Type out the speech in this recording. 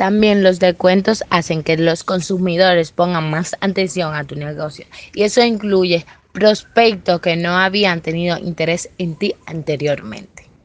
También los descuentos hacen que los consumidores pongan más atención a tu negocio y eso incluye prospectos que no habían tenido interés en ti anteriormente.